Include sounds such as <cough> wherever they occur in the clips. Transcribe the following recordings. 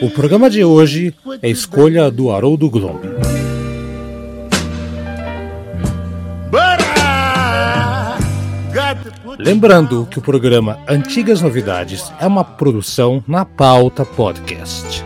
O programa de hoje é escolha do Haroldo Glomb. Lembrando que o programa Antigas Novidades é uma produção na pauta podcast.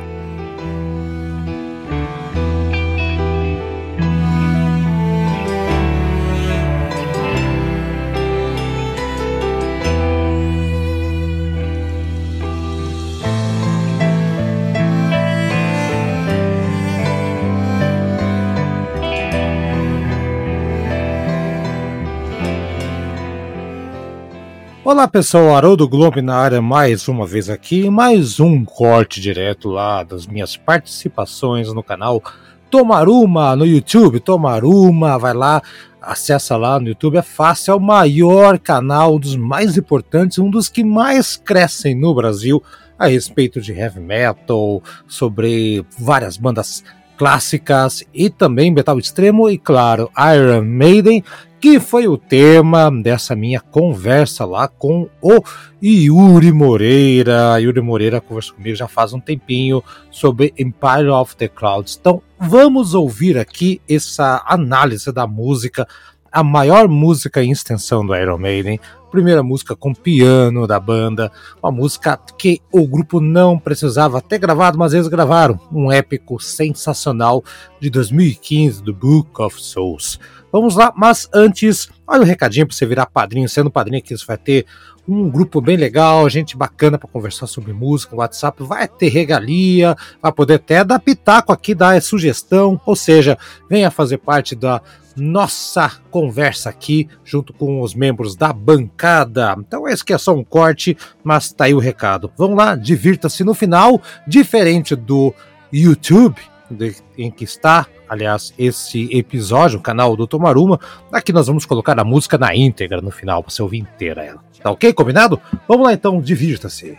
Olá pessoal, Haroldo Globo na área mais uma vez aqui, mais um corte direto lá das minhas participações no canal Tomaruma no YouTube, Tomaruma, vai lá, acessa lá no YouTube, é fácil, é o maior canal, um dos mais importantes, um dos que mais crescem no Brasil a respeito de heavy metal, sobre várias bandas clássicas e também metal extremo e claro, Iron Maiden que foi o tema dessa minha conversa lá com o Yuri Moreira. Yuri Moreira conversou comigo já faz um tempinho sobre Empire of the Clouds. Então, vamos ouvir aqui essa análise da música, a maior música em extensão do Iron Maiden, primeira música com piano da banda, uma música que o grupo não precisava ter gravado, mas eles gravaram, um épico sensacional de 2015 do Book of Souls. Vamos lá, mas antes, olha o um recadinho para você virar padrinho. Sendo padrinho aqui, você vai ter um grupo bem legal, gente bacana para conversar sobre música, WhatsApp, vai ter regalia, vai poder até dar pitaco aqui, dar sugestão, ou seja, venha fazer parte da nossa conversa aqui junto com os membros da bancada. Então esse aqui é só um corte, mas tá aí o recado. Vamos lá, divirta-se no final, diferente do YouTube, em que está aliás, esse episódio, o canal do Tomaruma. Aqui nós vamos colocar a música na íntegra no final, para você ouvir inteira ela. Tá ok? Combinado? Vamos lá então, divirta-se.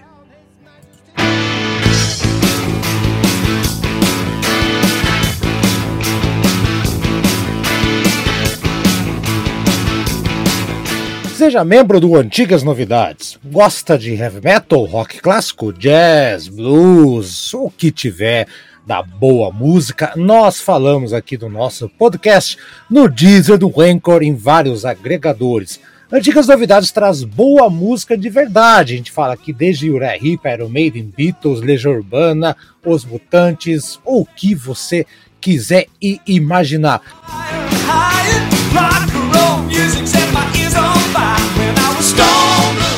Seja membro do Antigas Novidades. Gosta de heavy metal, rock clássico, jazz, blues, o que tiver da boa música, nós falamos aqui do nosso podcast no Deezer do Rancor em vários agregadores. Antigas Novidades traz boa música de verdade. A gente fala aqui desde Uriah Heep, Iron Maiden, Beatles, Legião Urbana, Os Mutantes, ou o que você quiser e imaginar.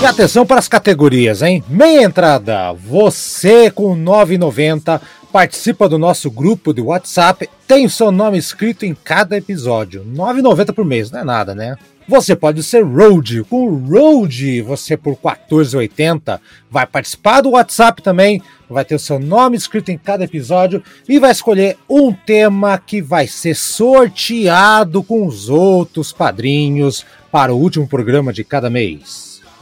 E atenção para as categorias, hein? Meia entrada, você com 9,90 participa do nosso grupo de WhatsApp, tem o seu nome escrito em cada episódio. R$ 9,90 por mês, não é nada, né? Você pode ser Road. Com Road, você por R$ 14,80 vai participar do WhatsApp também, vai ter o seu nome escrito em cada episódio e vai escolher um tema que vai ser sorteado com os outros padrinhos para o último programa de cada mês.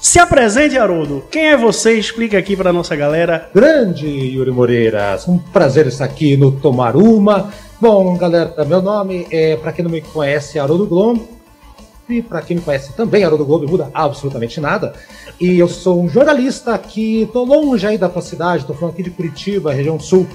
se apresente, Haroldo. Quem é você? Explica aqui para nossa galera. Grande Yuri Moreira, um prazer estar aqui no Tomaruma. Bom, galera, meu nome é, para quem não me conhece, Haroldo Glom. Globe. Para quem me conhece também, Haroldo Globe muda absolutamente nada. E eu sou um jornalista que tô longe aí da tua cidade, tô falando aqui de Curitiba, região sul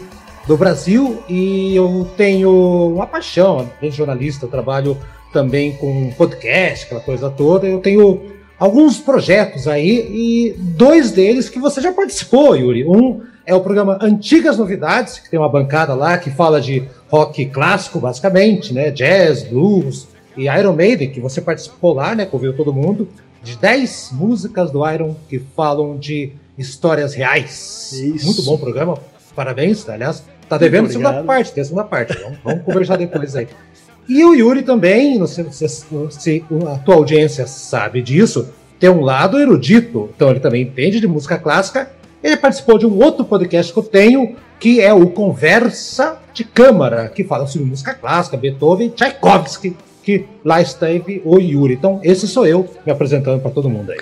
do Brasil, e eu tenho uma paixão de jornalista, eu trabalho também com podcast, aquela coisa toda. Eu tenho alguns projetos aí e dois deles que você já participou, Yuri. Um é o programa Antigas Novidades, que tem uma bancada lá que fala de rock clássico, basicamente, né? Jazz, blues e Iron Maiden, que você participou lá, né? Conviu todo mundo. De 10 músicas do Iron que falam de histórias reais. Isso. Muito bom programa. Parabéns, aliás. Tá devendo a segunda parte, tem a segunda parte. Vamos, vamos conversar depois aí. E o Yuri também, não sei se, se a tua audiência sabe disso, tem um lado erudito, então ele também entende de música clássica. Ele participou de um outro podcast que eu tenho, que é o Conversa de Câmara, que fala sobre música clássica, Beethoven, Tchaikovsky, que lá esteve o Yuri. Então, esse sou eu me apresentando para todo mundo aí.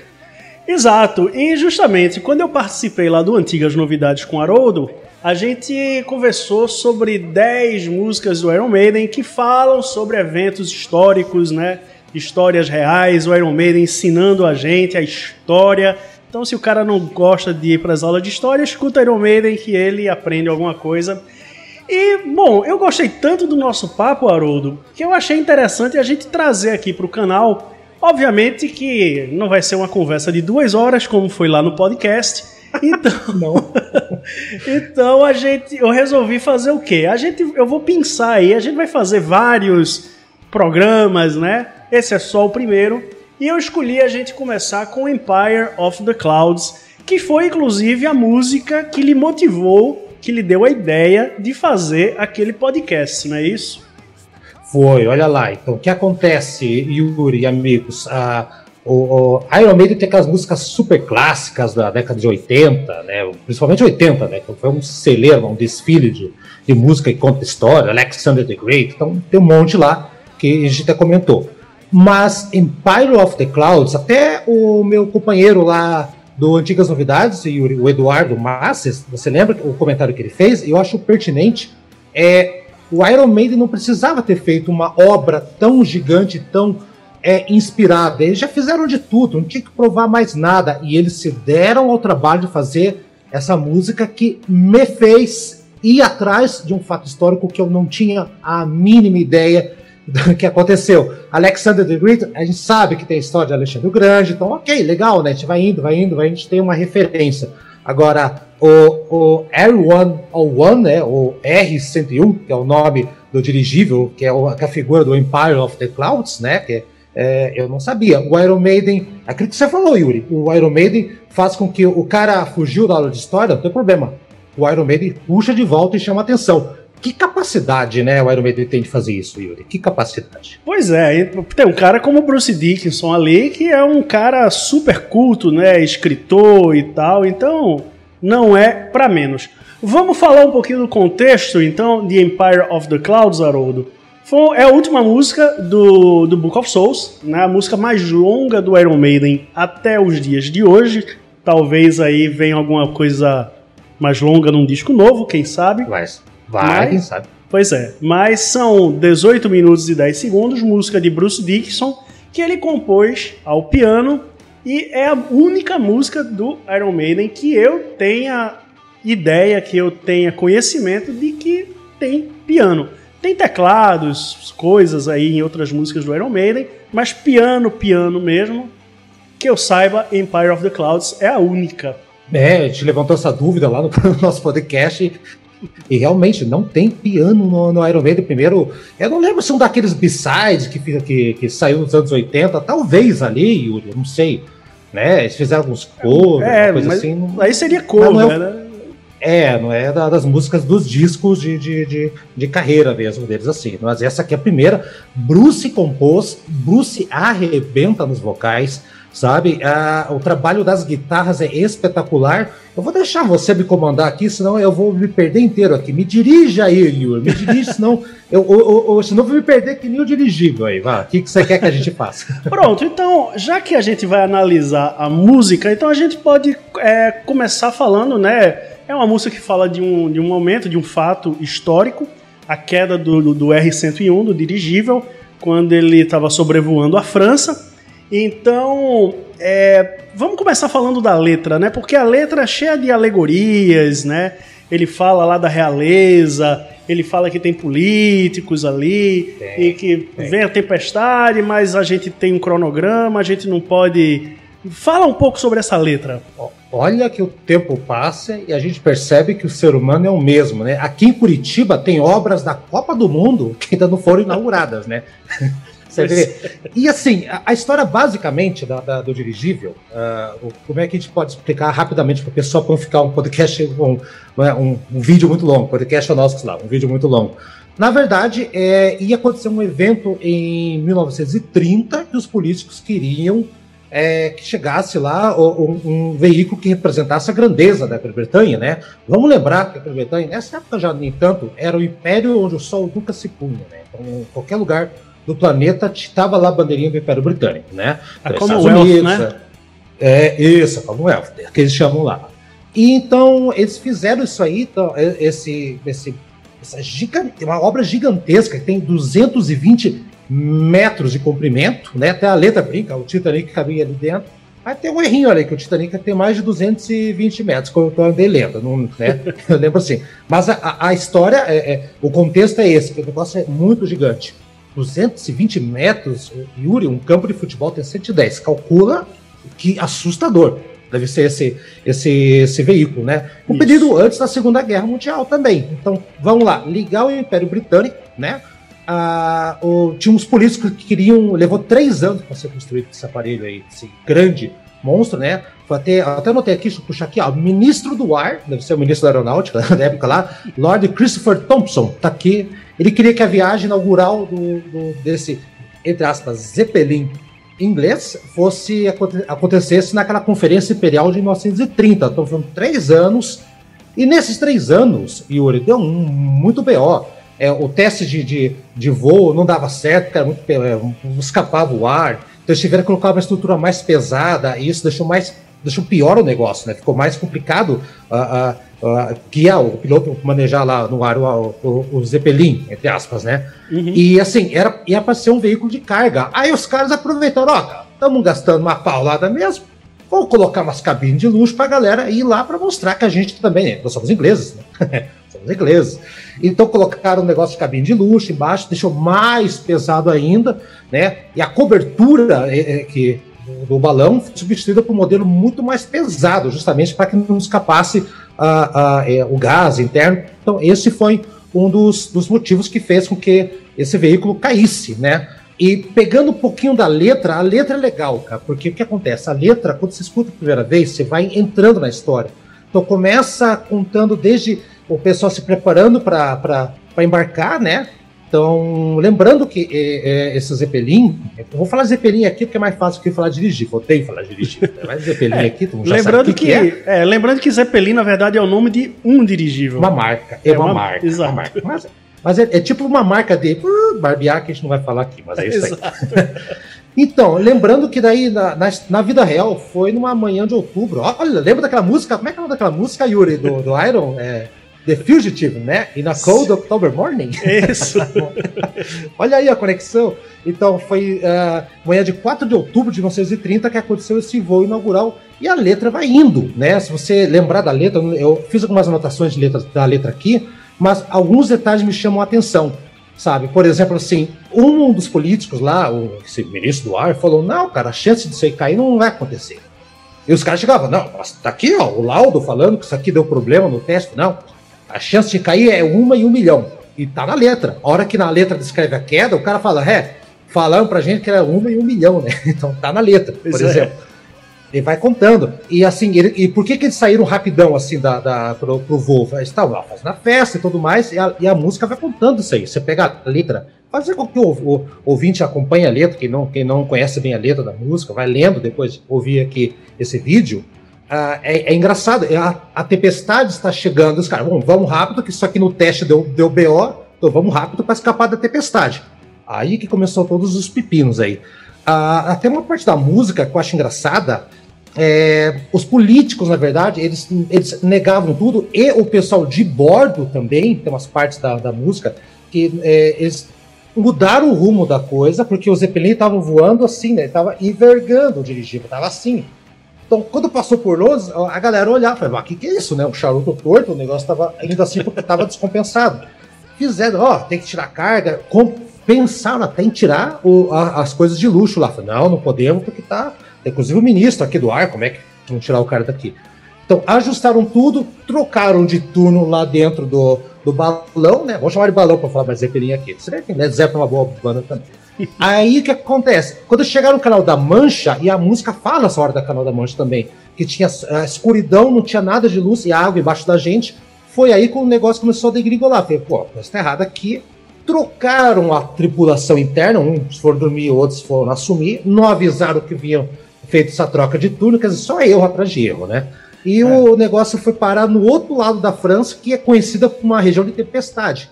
Exato, e justamente quando eu participei lá do Antigas Novidades com Haroldo, a gente conversou sobre 10 músicas do Iron Maiden que falam sobre eventos históricos, né? Histórias reais, o Iron Maiden ensinando a gente a história. Então, se o cara não gosta de ir para as aulas de história, escuta Iron Maiden que ele aprende alguma coisa. E, bom, eu gostei tanto do nosso papo, Haroldo, que eu achei interessante a gente trazer aqui para o canal. Obviamente que não vai ser uma conversa de duas horas, como foi lá no podcast, então, <laughs> não. <laughs> então a gente, eu resolvi fazer o quê? A gente, eu vou pensar aí, a gente vai fazer vários programas, né? Esse é só o primeiro. E eu escolhi a gente começar com Empire of the Clouds, que foi inclusive a música que lhe motivou, que lhe deu a ideia de fazer aquele podcast, não é isso? Foi, olha lá. Então, o que acontece, Yuri e amigos? Ah, o, o, Iron Maiden tem aquelas músicas super clássicas da década de 80, né? principalmente 80, né? que foi um celeiro, um desfile de, de música e conta história, Alexander the Great, então tem um monte lá que a gente até comentou. Mas Empire of the Clouds, até o meu companheiro lá do Antigas Novidades, o Eduardo Masses, você lembra o comentário que ele fez? Eu acho pertinente. É, o Iron Maiden não precisava ter feito uma obra tão gigante, tão é inspirada. Eles já fizeram de tudo, não tinha que provar mais nada. E eles se deram ao trabalho de fazer essa música que me fez ir atrás de um fato histórico que eu não tinha a mínima ideia <laughs> do que aconteceu. Alexander the Great, a gente sabe que tem a história de Alexandre o Grande, então ok, legal, né? A gente vai indo, vai indo, vai, a gente tem uma referência. Agora, o, o R101, né, o R101, que é o nome do dirigível, que é, o, que é a figura do Empire of the Clouds, né, que é eu não sabia. O Iron Maiden, aquilo que você falou, Yuri, o Iron Maiden faz com que o cara fugiu da aula de história, não tem problema. O Iron Maiden puxa de volta e chama atenção. Que capacidade, né, o Iron Maiden tem de fazer isso, Yuri? Que capacidade. Pois é, tem um cara como o Bruce Dickinson ali, que é um cara super culto, né, escritor e tal, então não é para menos. Vamos falar um pouquinho do contexto, então, de Empire of the Clouds, Haroldo. Foi, é a última música do, do Book of Souls, né? a música mais longa do Iron Maiden até os dias de hoje. Talvez aí venha alguma coisa mais longa num disco novo, quem sabe. Vai, vai quem sabe. Pois é, mas são 18 minutos e 10 segundos, música de Bruce Dickinson, que ele compôs ao piano e é a única música do Iron Maiden que eu tenha ideia, que eu tenha conhecimento de que tem piano. Tem teclados, coisas aí em outras músicas do Iron Maiden, mas piano, piano mesmo, que eu saiba, Empire of the Clouds é a única. É, a gente levantou essa dúvida lá no <laughs> nosso podcast e realmente não tem piano no, no, Iron Maiden. Primeiro, eu não lembro se um daqueles B-sides que, que, que saiu nos anos 80, talvez ali, Yuri, eu não sei. Né? Eles fizeram alguns covers, é, coisa assim. Não... Aí seria cover, é né? É, não é da, das músicas dos discos de, de, de, de, carreira mesmo deles, assim. Mas essa aqui é a primeira. Bruce compôs, Bruce arrebenta nos vocais, sabe? Ah, o trabalho das guitarras é espetacular. Eu vou deixar você me comandar aqui, senão eu vou me perder inteiro aqui. Me dirija aí, Yuri, me dirija, <laughs> senão eu, eu, eu, senão vou me perder que nem o dirigível aí. Vá, o que, que você quer que a gente faça? <laughs> Pronto, então, já que a gente vai analisar a música, então a gente pode é, começar falando, né? É uma música que fala de um, de um momento, de um fato histórico, a queda do, do, do R-101, do dirigível, quando ele estava sobrevoando a França. Então, é, vamos começar falando da letra, né? Porque a letra é cheia de alegorias, né? Ele fala lá da realeza, ele fala que tem políticos ali tem, e que tem. vem a tempestade, mas a gente tem um cronograma, a gente não pode. Fala um pouco sobre essa letra. Olha que o tempo passa e a gente percebe que o ser humano é o mesmo, né? Aqui em Curitiba tem obras da Copa do Mundo que ainda não foram inauguradas, né? <laughs> Você vê? E assim, a, história basicamente da, da, do dirigível, uh, como é que a gente pode explicar rapidamente para a pessoa para não ficar um podcast, um, é, um, um, vídeo muito longo, podcast é nosso lá, um vídeo muito longo. Na verdade, é, ia acontecer um evento em 1930 que os políticos queriam é, que chegasse lá um, um, veículo que representasse a grandeza da Grã-Bretanha, né? Vamos lembrar que a Grã-Bretanha, nessa época já nem tanto, era o império onde o sol nunca se punha, né? Então, qualquer lugar do planeta estava lá a bandeirinha do Império Britânico, né? A então, Commonwealth, Unidos, né? É, isso, a Commonwealth, que eles chamam lá. E então eles fizeram isso aí, então, esse, esse, essa gigante, uma obra gigantesca que tem 220 metros de comprimento, né? Até a letra brinca, o Titanic cabia ali dentro. Aí tem um errinho ali, que o Titanic tem mais de 220 metros, que eu andei lendo, não, né? <laughs> eu lembro assim. Mas a, a história, é, é, o contexto é esse, que o negócio é muito gigante. 220 metros, Yuri, um campo de futebol tem 110. Calcula que assustador deve ser esse, esse, esse veículo, né? Um pedido antes da Segunda Guerra Mundial também. Então, vamos lá, ligar o Império Britânico, né? Ah, o, tinha uns políticos que queriam. Levou três anos para ser construído esse aparelho aí, esse grande monstro, né? Foi até, até anotei aqui, deixa eu puxar aqui, ó. Ministro do ar, deve ser o ministro da aeronáutica <laughs> da época lá, Lord Christopher Thompson, tá aqui. Ele queria que a viagem inaugural do, do desse, entre aspas, Zeppelin inglês fosse acontecesse naquela conferência imperial de 1930. Então foram três anos. E nesses três anos, Yuri, deu um, muito BO é, o teste de, de, de, voo não dava certo, era muito, é, escapava o ar. Então eles tiveram que colocar uma estrutura mais pesada e isso deixou mais deixou pior o negócio, né? Ficou mais complicado uh, uh, uh, guiar o piloto manejar lá no ar o, o, o Zeppelin, entre aspas, né? Uhum. E assim, era, ia para ser um veículo de carga. Aí os caras aproveitaram, ó, estamos gastando uma paulada mesmo, vamos colocar umas cabines de luxo para a galera ir lá para mostrar que a gente também, né? nós somos ingleses, né? <laughs> somos ingleses. Então colocaram um negócio de cabine de luxo embaixo, deixou mais pesado ainda, né? E a cobertura é, é, que do balão foi substituída por um modelo muito mais pesado, justamente para que não escapasse a, a, é, o gás interno. Então esse foi um dos, dos motivos que fez com que esse veículo caísse, né? E pegando um pouquinho da letra, a letra é legal, cara, porque o que acontece? A letra, quando você escuta a primeira vez, você vai entrando na história. Então começa contando desde o pessoal se preparando para embarcar, né? Então, lembrando que é, é, esse Zeppelin, eu vou falar Zeppelin aqui porque é mais fácil que falar dirigir. Voltei falar dirigir. Né? <laughs> Mas Zeppelin é, aqui, já lembrando sabe que, que é. é. Lembrando que Zeppelin, na verdade, é o nome de um dirigível. Uma marca. É, uma, uma, marca. Exato. Uma marca. Mas, mas é, é, tipo uma marca de uh, barbear que a gente não vai falar aqui, mas é isso aí. <laughs> Então, lembrando que daí na, na, na, vida real foi numa manhã de outubro. Olha, lembra daquela música? Como é que é o nome daquela música, Yuri, do, do Iron? É, The Fugitive, né? E na Cold October Morning. Isso. <laughs> Olha aí a conexão. Então, foi uh, manhã de 4 de outubro de 1930 que aconteceu esse voo inaugural. E a letra vai indo, né? Se você lembrar da letra, eu fiz algumas anotações de letra, da letra aqui, mas alguns detalhes me chamam a atenção. Sabe, por exemplo, assim, um dos políticos lá, o ministro do ar, falou: não, cara, a chance disso aí cair não vai acontecer. E os caras chegavam, não, mas tá aqui, ó, o laudo falando que isso aqui deu problema no teste. Não, a chance de cair é uma em um milhão. E tá na letra. A hora que na letra descreve a queda, o cara fala, é, falaram pra gente que era uma em um milhão, né? <laughs> Então tá na letra, por Isso é. exemplo. É. Ele vai contando. E assim, ele, e por que, que eles saíram rapidão assim da, da, pro, pro voo? Eles estavam fazendo a festa e tudo mais, e a, e a, música vai contando isso aí. Você pega a letra, fazer com que o, o, ouvinte acompanhe a letra, quem não, quem não conhece bem a letra da música, vai lendo depois de ouvir aqui esse vídeo. Uh, é, é, engraçado, é a, a, tempestade está chegando, os caras, vamos rápido, que isso aqui no teste deu, deu BO, então vamos rápido para escapar da tempestade. Aí que começou todos os pepinos aí. Uh, até uma parte da música que eu acho engraçada, é, os políticos, na verdade, eles, eles negavam tudo, e o pessoal de bordo também, tem umas partes da, da música, que é, eles mudaram o rumo da coisa, porque os Zeppelin estavam voando assim, né? Tava envergando o dirigível, tava assim. Então, quando passou por Londres, a galera olhava e falava, o que, que é isso, né? O charuto torto, o negócio tava indo assim porque tava descompensado. Fizeram, ó, tem que tirar carga, pensaram até em tirar o, a, as coisas de luxo lá. Não, não podemos, porque tá. Inclusive o ministro aqui do ar, como é que vão tirar o cara daqui? Então, ajustaram tudo, trocaram de turno lá dentro do, do balão, né? Vou chamar de balão para falar mais Zeppelin aqui. Você que Led Zeppelin é uma boa banda também. <laughs> Aí o que acontece? Quando chegaram no canal da Mancha, e a música fala essa hora da canal da Mancha também, que tinha a escuridão, não tinha nada de luz e água embaixo da gente, foi aí que o negócio começou a degringolar. Falei, pô, mas tá errado aqui. Trocaram a tripulação interna, uns foram dormir, outros foram assumir, não avisaram que vinham feito essa troca de turno, quer dizer, só erro atrás de erro, né? E é. o negócio foi parar no outro lado da França, que é conhecida como uma região de tempestade.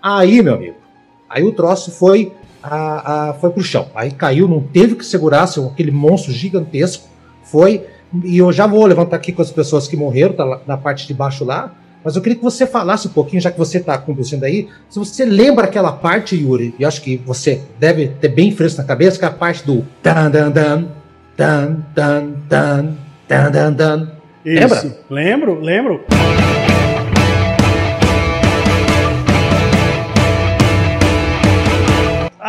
Aí, meu amigo, aí o troço foi, a, a, foi pro chão. Aí caiu, não teve que segurar, seu, aquele monstro gigantesco. Foi. E eu já vou levantar aqui com as pessoas que morreram, tá lá, na parte de baixo lá. Mas eu queria que você falasse um pouquinho, já que você está conduzindo aí, se você lembra aquela parte, Yuri, e acho que você deve ter bem fresco na cabeça, que é a parte do dan dan dan dan dan dan dan dan isso. Lembra? Lembro, lembro.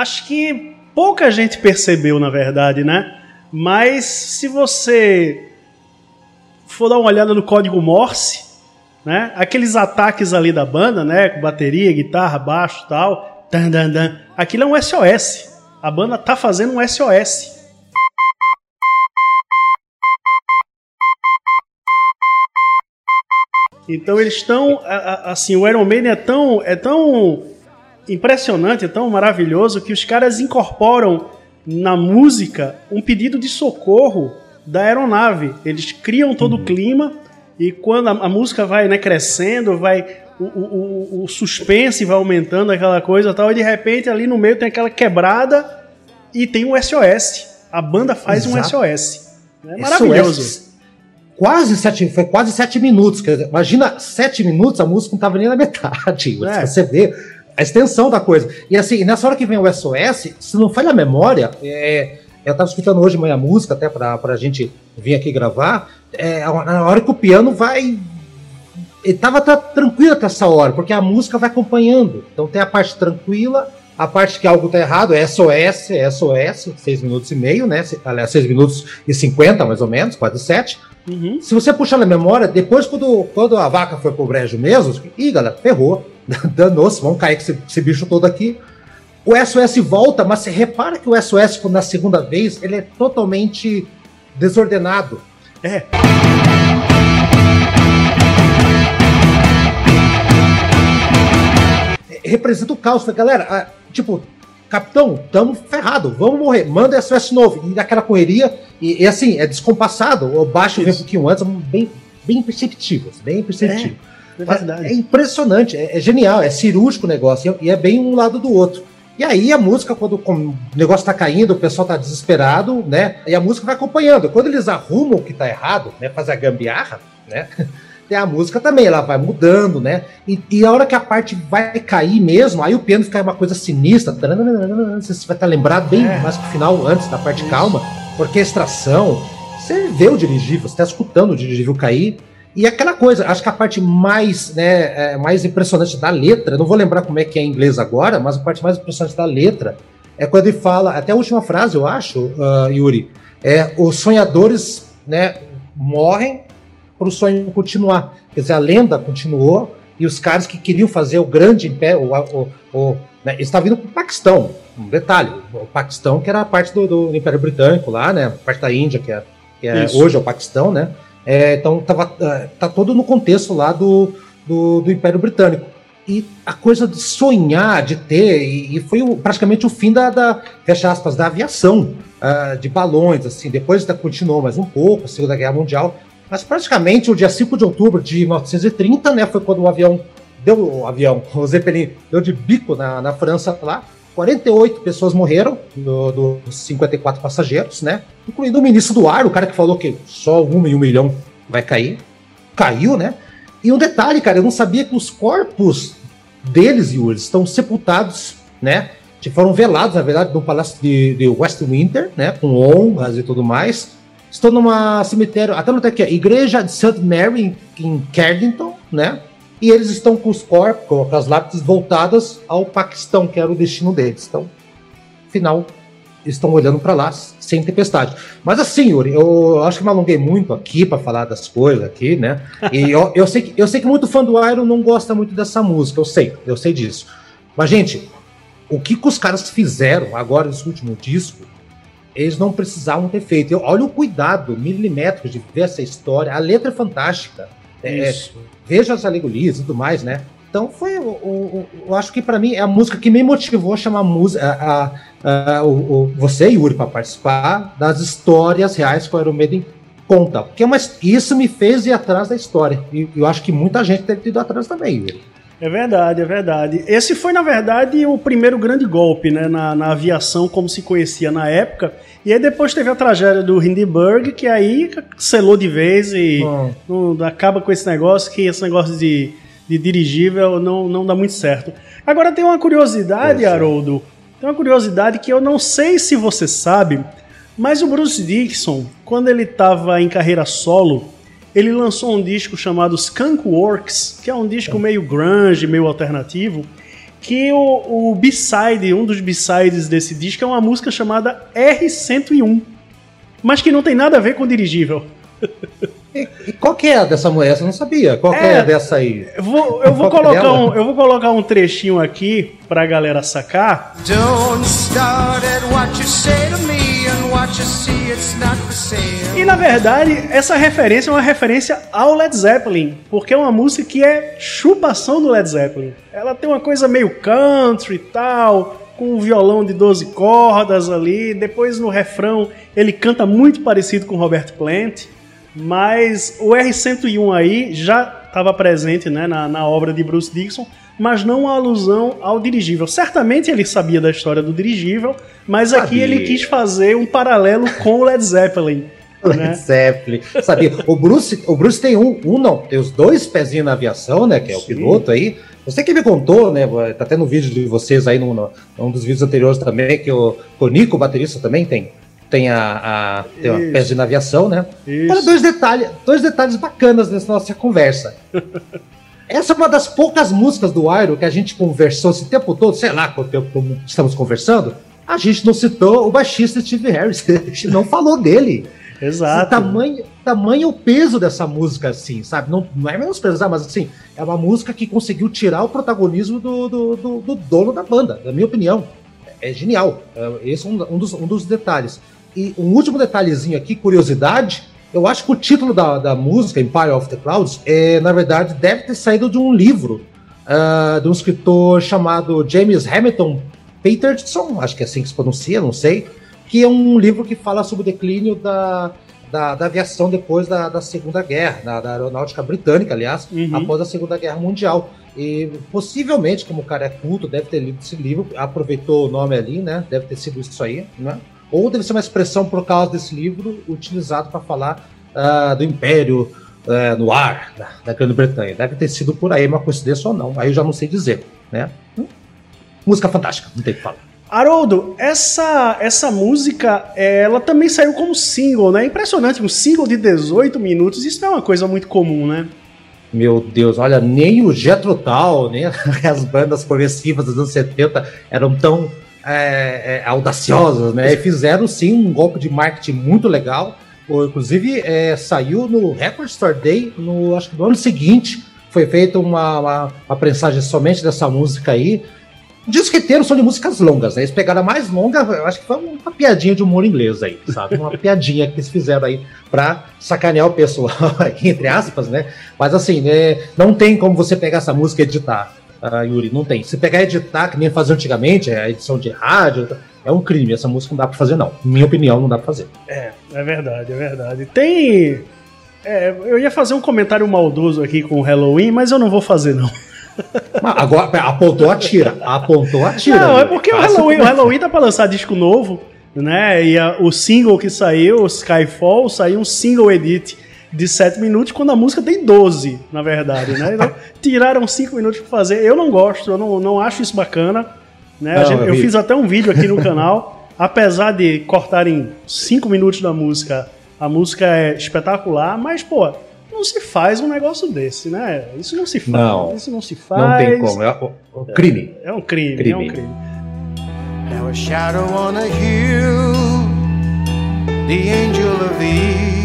Acho que pouca gente percebeu, na verdade, né? Mas se você for dar uma olhada no código Morse, né? Aqueles ataques ali da banda, né? Com bateria, guitarra, baixo, tal, dan, dan, dan, aquilo é um SOS. A banda tá fazendo um SOS. Então eles estão, assim, o Iron Maiden é tão, é tão impressionante, é tão maravilhoso que os caras incorporam na música um pedido de socorro da aeronave. Eles criam todo uhum. o clima e quando a, a, música vai né, crescendo, vai o, o, o, suspense vai aumentando aquela coisa tal, e de repente ali no meio tem aquela quebrada e tem um SOS. A banda faz Exato. um SOS. É maravilhoso. SOS quase sete, foi quase sete minutos. Imagina sete minutos, a música não estava nem na metade. É. Você vê a extensão da coisa. E assim, nessa hora que vem o SOS, se não falha a memória, é, eu estava escutando hoje manhã música, até para a gente vir aqui gravar, é, na hora que o piano vai. Ele tava tá, tranquilo até essa hora, porque a música vai acompanhando. Então tem a parte tranquila, a parte que algo tá errado é SOS, é SOS, seis minutos e meio, né? Aliás, seis minutos e cinquenta, mais ou menos, quase sete. Uhum. Se você puxar na memória, depois quando, quando a vaca foi pro brejo mesmo, ih, galera, ferrou, <laughs> danou-se, vamos cair com esse, esse, bicho todo aqui. O SOS volta, mas você repara que o SOS, na segunda vez, ele é totalmente desordenado. É. Representa o caos. Galera, tipo, capitão, tamo ferrado, vamos morrer, manda SOS novo. E naquela correria, e, e assim, é descompassado, o baixo Isso. vem um pouquinho antes, bem, bem perceptível, bem perceptível. É, é, é impressionante, é, é, genial, é cirúrgico o negócio, e é bem um lado do outro. E aí a música, quando o negócio tá caindo, o pessoal tá desesperado, né? E a música vai acompanhando. Quando eles arrumam o que tá errado, né? Fazer a gambiarra, né? <laughs> tem a música também, ela vai mudando, né? E, e, a hora que a parte vai cair mesmo, aí o piano fica uma coisa sinistra. Você vai estar lembrado bem é. mais pro final, antes da parte Isso. calma. Orquestração. Você vê o dirigível, você está escutando o dirigível cair. E aquela coisa, acho que a parte mais, né, é, mais impressionante da letra, não vou lembrar como é que é em inglês agora, mas a parte mais impressionante da letra é quando ele fala, até a última frase, eu acho, uh, Yuri, é os sonhadores né, morrem para o sonho continuar. Quer dizer, a lenda continuou e os caras que queriam fazer o grande império, o, o, o né, está vindo para o Paquistão. Um detalhe, o Paquistão que era a parte do, do Império Britânico lá, né, a parte da Índia que é, que é hoje é o Paquistão, né? É, então tava, é, tá todo no contexto lá do, do, do, Império Britânico. E a coisa de sonhar, de ter, e, e foi o, praticamente o fim da, da, fecha aspas, da aviação, uh, de balões, assim, depois da, continuou mais um pouco, a Segunda Guerra Mundial, mas praticamente o dia 5 de outubro de 1930, né, foi quando o avião deu o avião, <laughs> o Zeppelin deu de bico na, na França lá. 48 pessoas morreram do, dos 54 passageiros, né? Incluindo o ministro do ar, o cara que falou que só um em um milhão vai cair. Caiu, né? E um detalhe, cara, eu não sabia que os corpos deles, Yuri, estão sepultados, né? que foram velados, na verdade, no Palácio de, de Westminster, né, com honras e tudo mais. Estou numa cemitério, até não tem aqui, Igreja de St. Mary em, Cardington, né? E eles estão com os corpos, com as lápides voltadas ao Paquistão, que era o destino deles. Então, final, estão olhando para lá sem tempestade. Mas assim, Yuri, eu acho que me alonguei muito aqui para falar das coisas aqui, né? E eu, eu, sei que, eu sei que muito fã do Iron não gosta muito dessa música, eu sei, eu sei disso. Mas, gente, o que, que os caras fizeram agora nesse último disco eles não precisavam ter feito. olha o cuidado milimétrico de ver essa história. A letra é fantástica. É, é veja as alegorias e tudo mais, né? Então foi, eu, eu acho que para mim é a música que me motivou a chamar a música, a, a, a, o, o, você e Yuri para participar das histórias reais que o Iron Maiden conta. Porque é mas isso me fez ir atrás da história. E eu acho que muita gente deve ter ido atrás também, Yuri. É verdade, é verdade. Esse foi, na verdade, o primeiro grande golpe né, na, na aviação, como se conhecia na época. E aí depois teve a tragédia do Hindenburg, que aí selou de vez e não, acaba com esse negócio, que esse negócio de, de dirigível não, não dá muito certo. Agora tem uma curiosidade, Haroldo. Tem uma curiosidade que eu não sei se você sabe, mas o Bruce Dixon, quando ele estava em carreira solo, ele lançou um disco chamado Skunk Works, que é um disco meio grunge, meio alternativo, que o, o B-side, um dos B-sides desse disco é uma música chamada R101, mas que não tem nada a ver com dirigível. E, e qual que é dessa mulher? Eu não sabia. Qual é, é dessa aí? Eu vou, eu vou colocar um, eu vou colocar um trechinho aqui pra galera sacar. Don't start at what you say to me. E na verdade, essa referência é uma referência ao Led Zeppelin, porque é uma música que é chupação do Led Zeppelin. Ela tem uma coisa meio country e tal, com um violão de 12 cordas ali. Depois no refrão ele canta muito parecido com Robert Plant, mas o R101 aí já estava presente né, na, na obra de Bruce Dixon mas não uma alusão ao dirigível. Certamente ele sabia da história do dirigível, mas sabia. aqui ele quis fazer um paralelo com o Led Zeppelin. <laughs> Led né? Zeppelin, sabia? O Bruce, o Bruce tem um, um não, tem os dois pezinhos na aviação, né? Que é o Sim. piloto aí. Você que me contou, né? Tá até no vídeo de vocês aí, num, num dos vídeos anteriores também, que o, o Nico, o baterista, também tem tem a, a tem uma pezinho na aviação, né? Isso. Olha dois detalhes, dois detalhes bacanas nessa nossa conversa. <laughs> Essa é uma das poucas músicas do Iron que a gente conversou esse tempo todo, sei lá quanto tempo estamos conversando. A gente não citou o baixista Steve Harris, <laughs> a gente não falou dele. <laughs> Exato. Tamanho, tamanho o peso dessa música, assim, sabe? Não, não é menosprezar, mas assim, é uma música que conseguiu tirar o protagonismo do, do, do, do dono da banda, na minha opinião. É genial. É, esse é um, um, dos, um dos detalhes. E um último detalhezinho aqui, curiosidade, eu acho que o título da, da música, Empire of the Clouds, é, na verdade, deve ter saído de um livro uh, de um escritor chamado James Hamilton Peterson, acho que é assim que se pronuncia, não sei, que é um livro que fala sobre o declínio da, da, da aviação depois da, da Segunda Guerra, da, da aeronáutica britânica, aliás, uhum. após a Segunda Guerra Mundial. E possivelmente, como o cara é culto, deve ter lido esse livro, aproveitou o nome ali, né? Deve ter sido isso aí, né? Ou deve ser uma expressão por causa desse livro utilizado para falar uh, do Império uh, no ar da, da Grã-Bretanha. Deve ter sido por aí uma coincidência ou não, aí eu já não sei dizer, né? Hum? Música fantástica, não tem o que falar. Haroldo, essa, essa música, ela também saiu como single, né? Impressionante, um single de 18 minutos, isso não é uma coisa muito comum, né? Meu Deus, olha, nem o Jethro Tull, nem <laughs> as bandas progressivas dos anos 70 eram tão é, é, audaciosas, né? E fizeram sim um golpe de marketing muito legal. Inclusive, é, saiu no Record Store Day, no, acho que no ano seguinte, foi feita uma, uma, uma prensagem somente dessa música aí. Diz que inteiro são de músicas longas, né? Eles pegaram a mais longa, eu acho que foi uma piadinha de humor inglês aí, sabe? Uma <laughs> piadinha que eles fizeram aí pra sacanear o pessoal, <laughs> entre aspas, né? Mas assim, né, não tem como você pegar essa música e editar uh, Yuri, não tem. Se pegar e editar, que nem fazia antigamente, a edição de rádio, é um crime. Essa música não dá pra fazer, não. Minha opinião, não dá pra fazer. É, é verdade, é verdade. Tem. É, eu ia fazer um comentário maldoso aqui com o Halloween, mas eu não vou fazer, não. Agora, apontou a tira. Apontou a tira. Não, é porque o Halloween, o Halloween tá pra lançar disco novo, né? E a, o single que saiu, Skyfall, saiu um single edit de 7 minutos, quando a música tem 12, na verdade, né? Então, <laughs> tiraram 5 minutos para fazer. Eu não gosto, eu não, não acho isso bacana. Né? Não, gente, eu, fiz até um vídeo aqui no <laughs> canal. Apesar de cortarem 5 minutos da música, a música é espetacular, mas, pô, não se faz um negócio desse, né? Isso não se faz. Não, isso não se faz. Não tem como. É um crime. É, é um crime. crime. É um crime. Now a shadow on a hill, the angel of the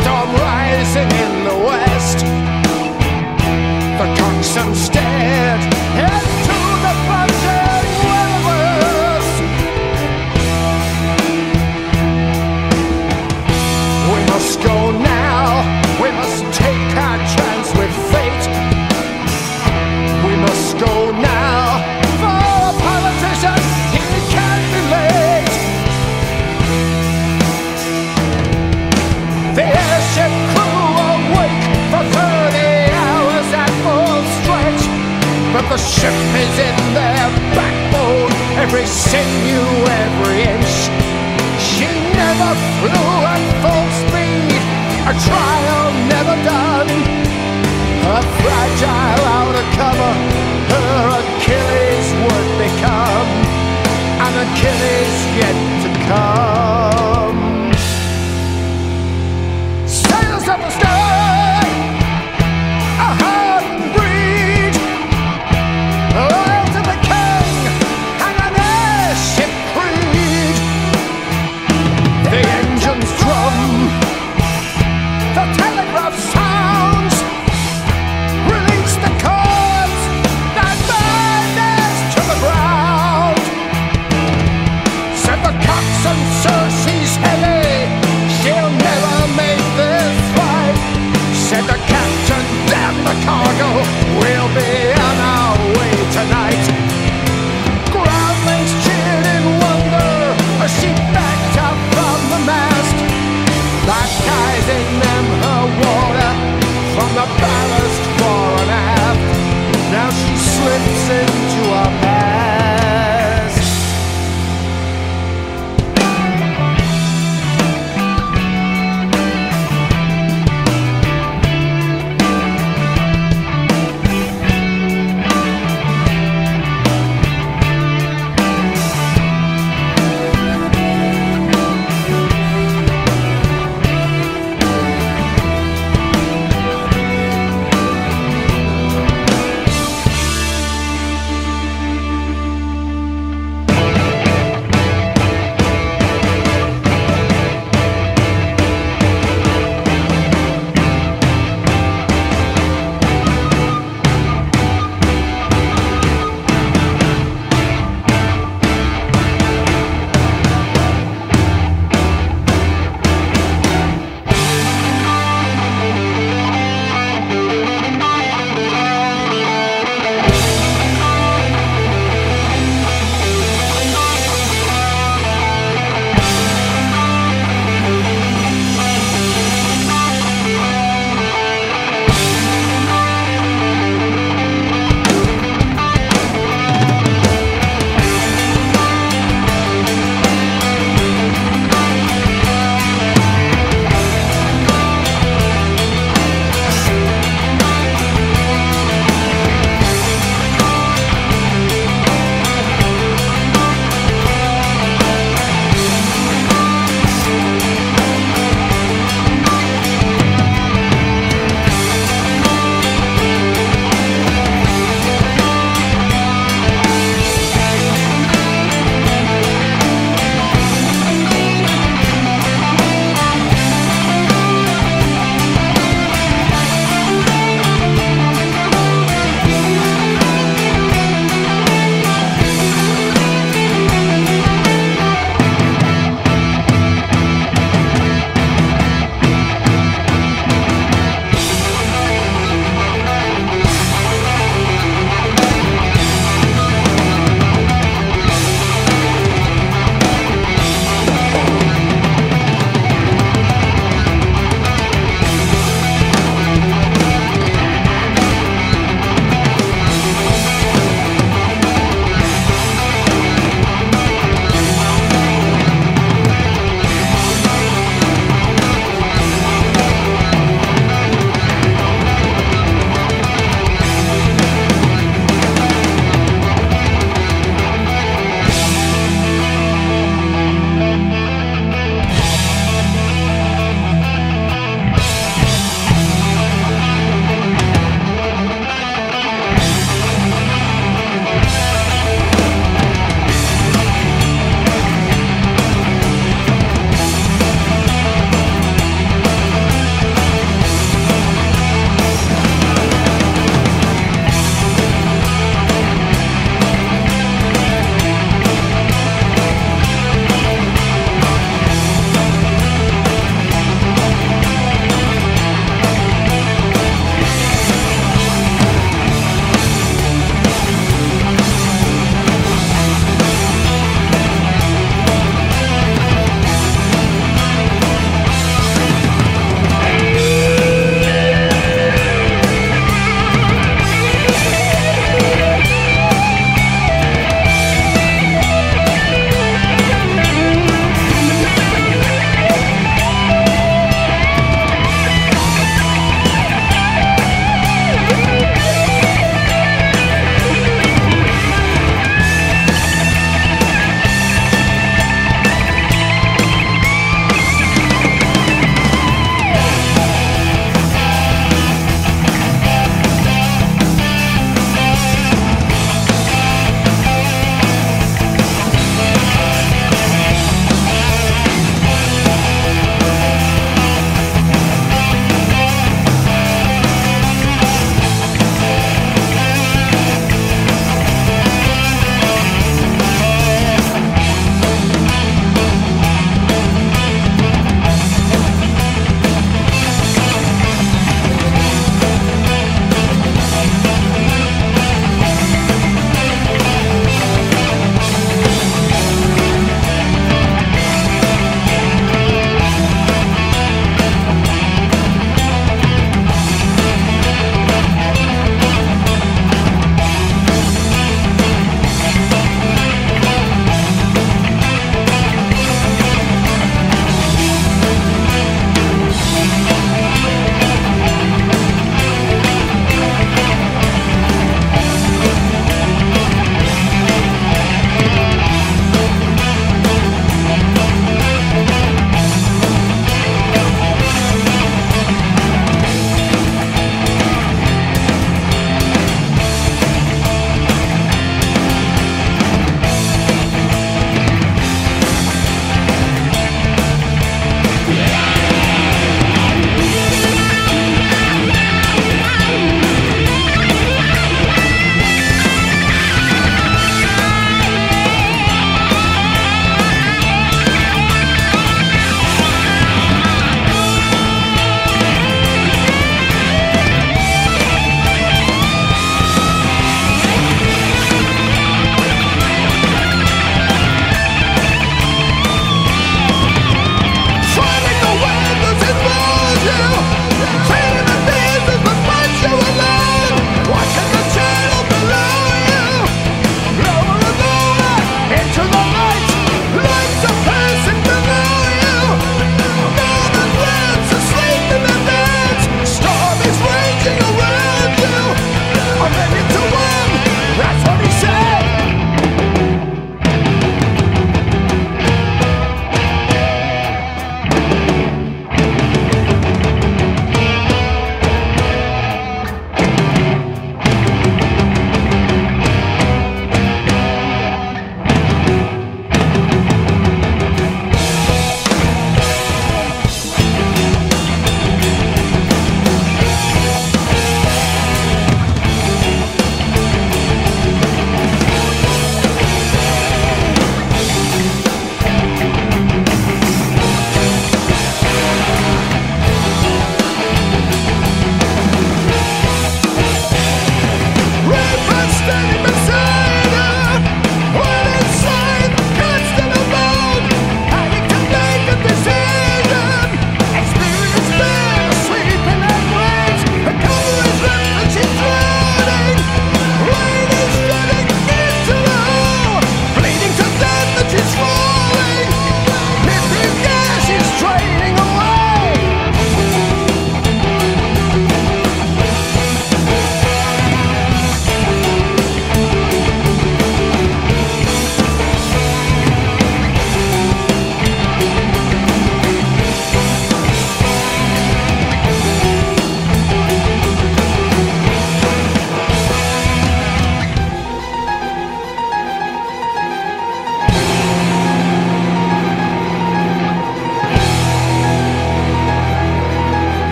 storm rising in the west. the coxswain the ship is in their backbone, every sinew, every inch. She never flew at full speed, a trial never done. A fragile outer cover, her Achilles would become, an Achilles yet to come.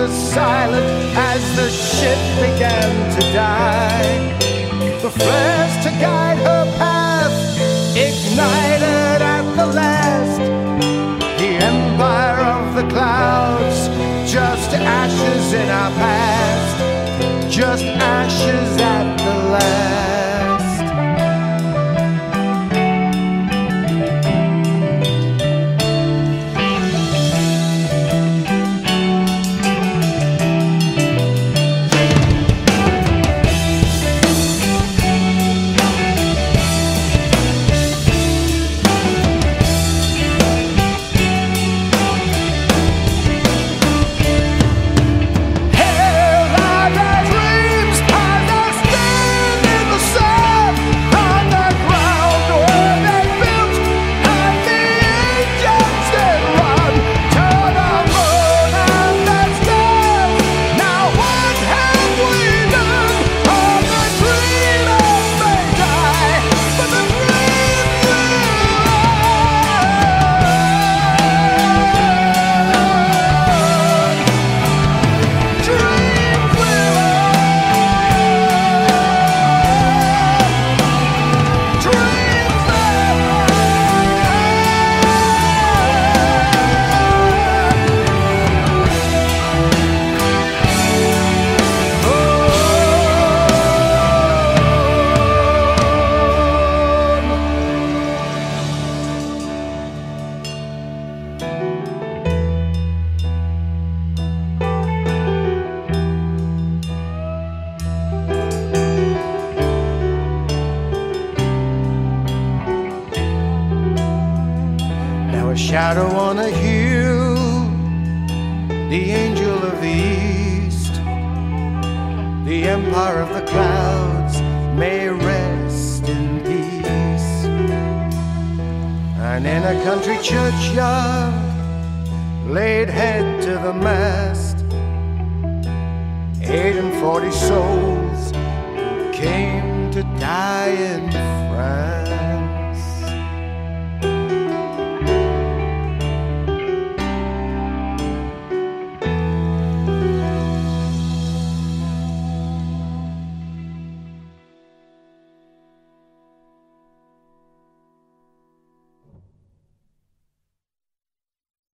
Horses silent as the ship began to die. The flares to guide her path ignited at the last. The empire of the clouds, just ashes in our past, just ashes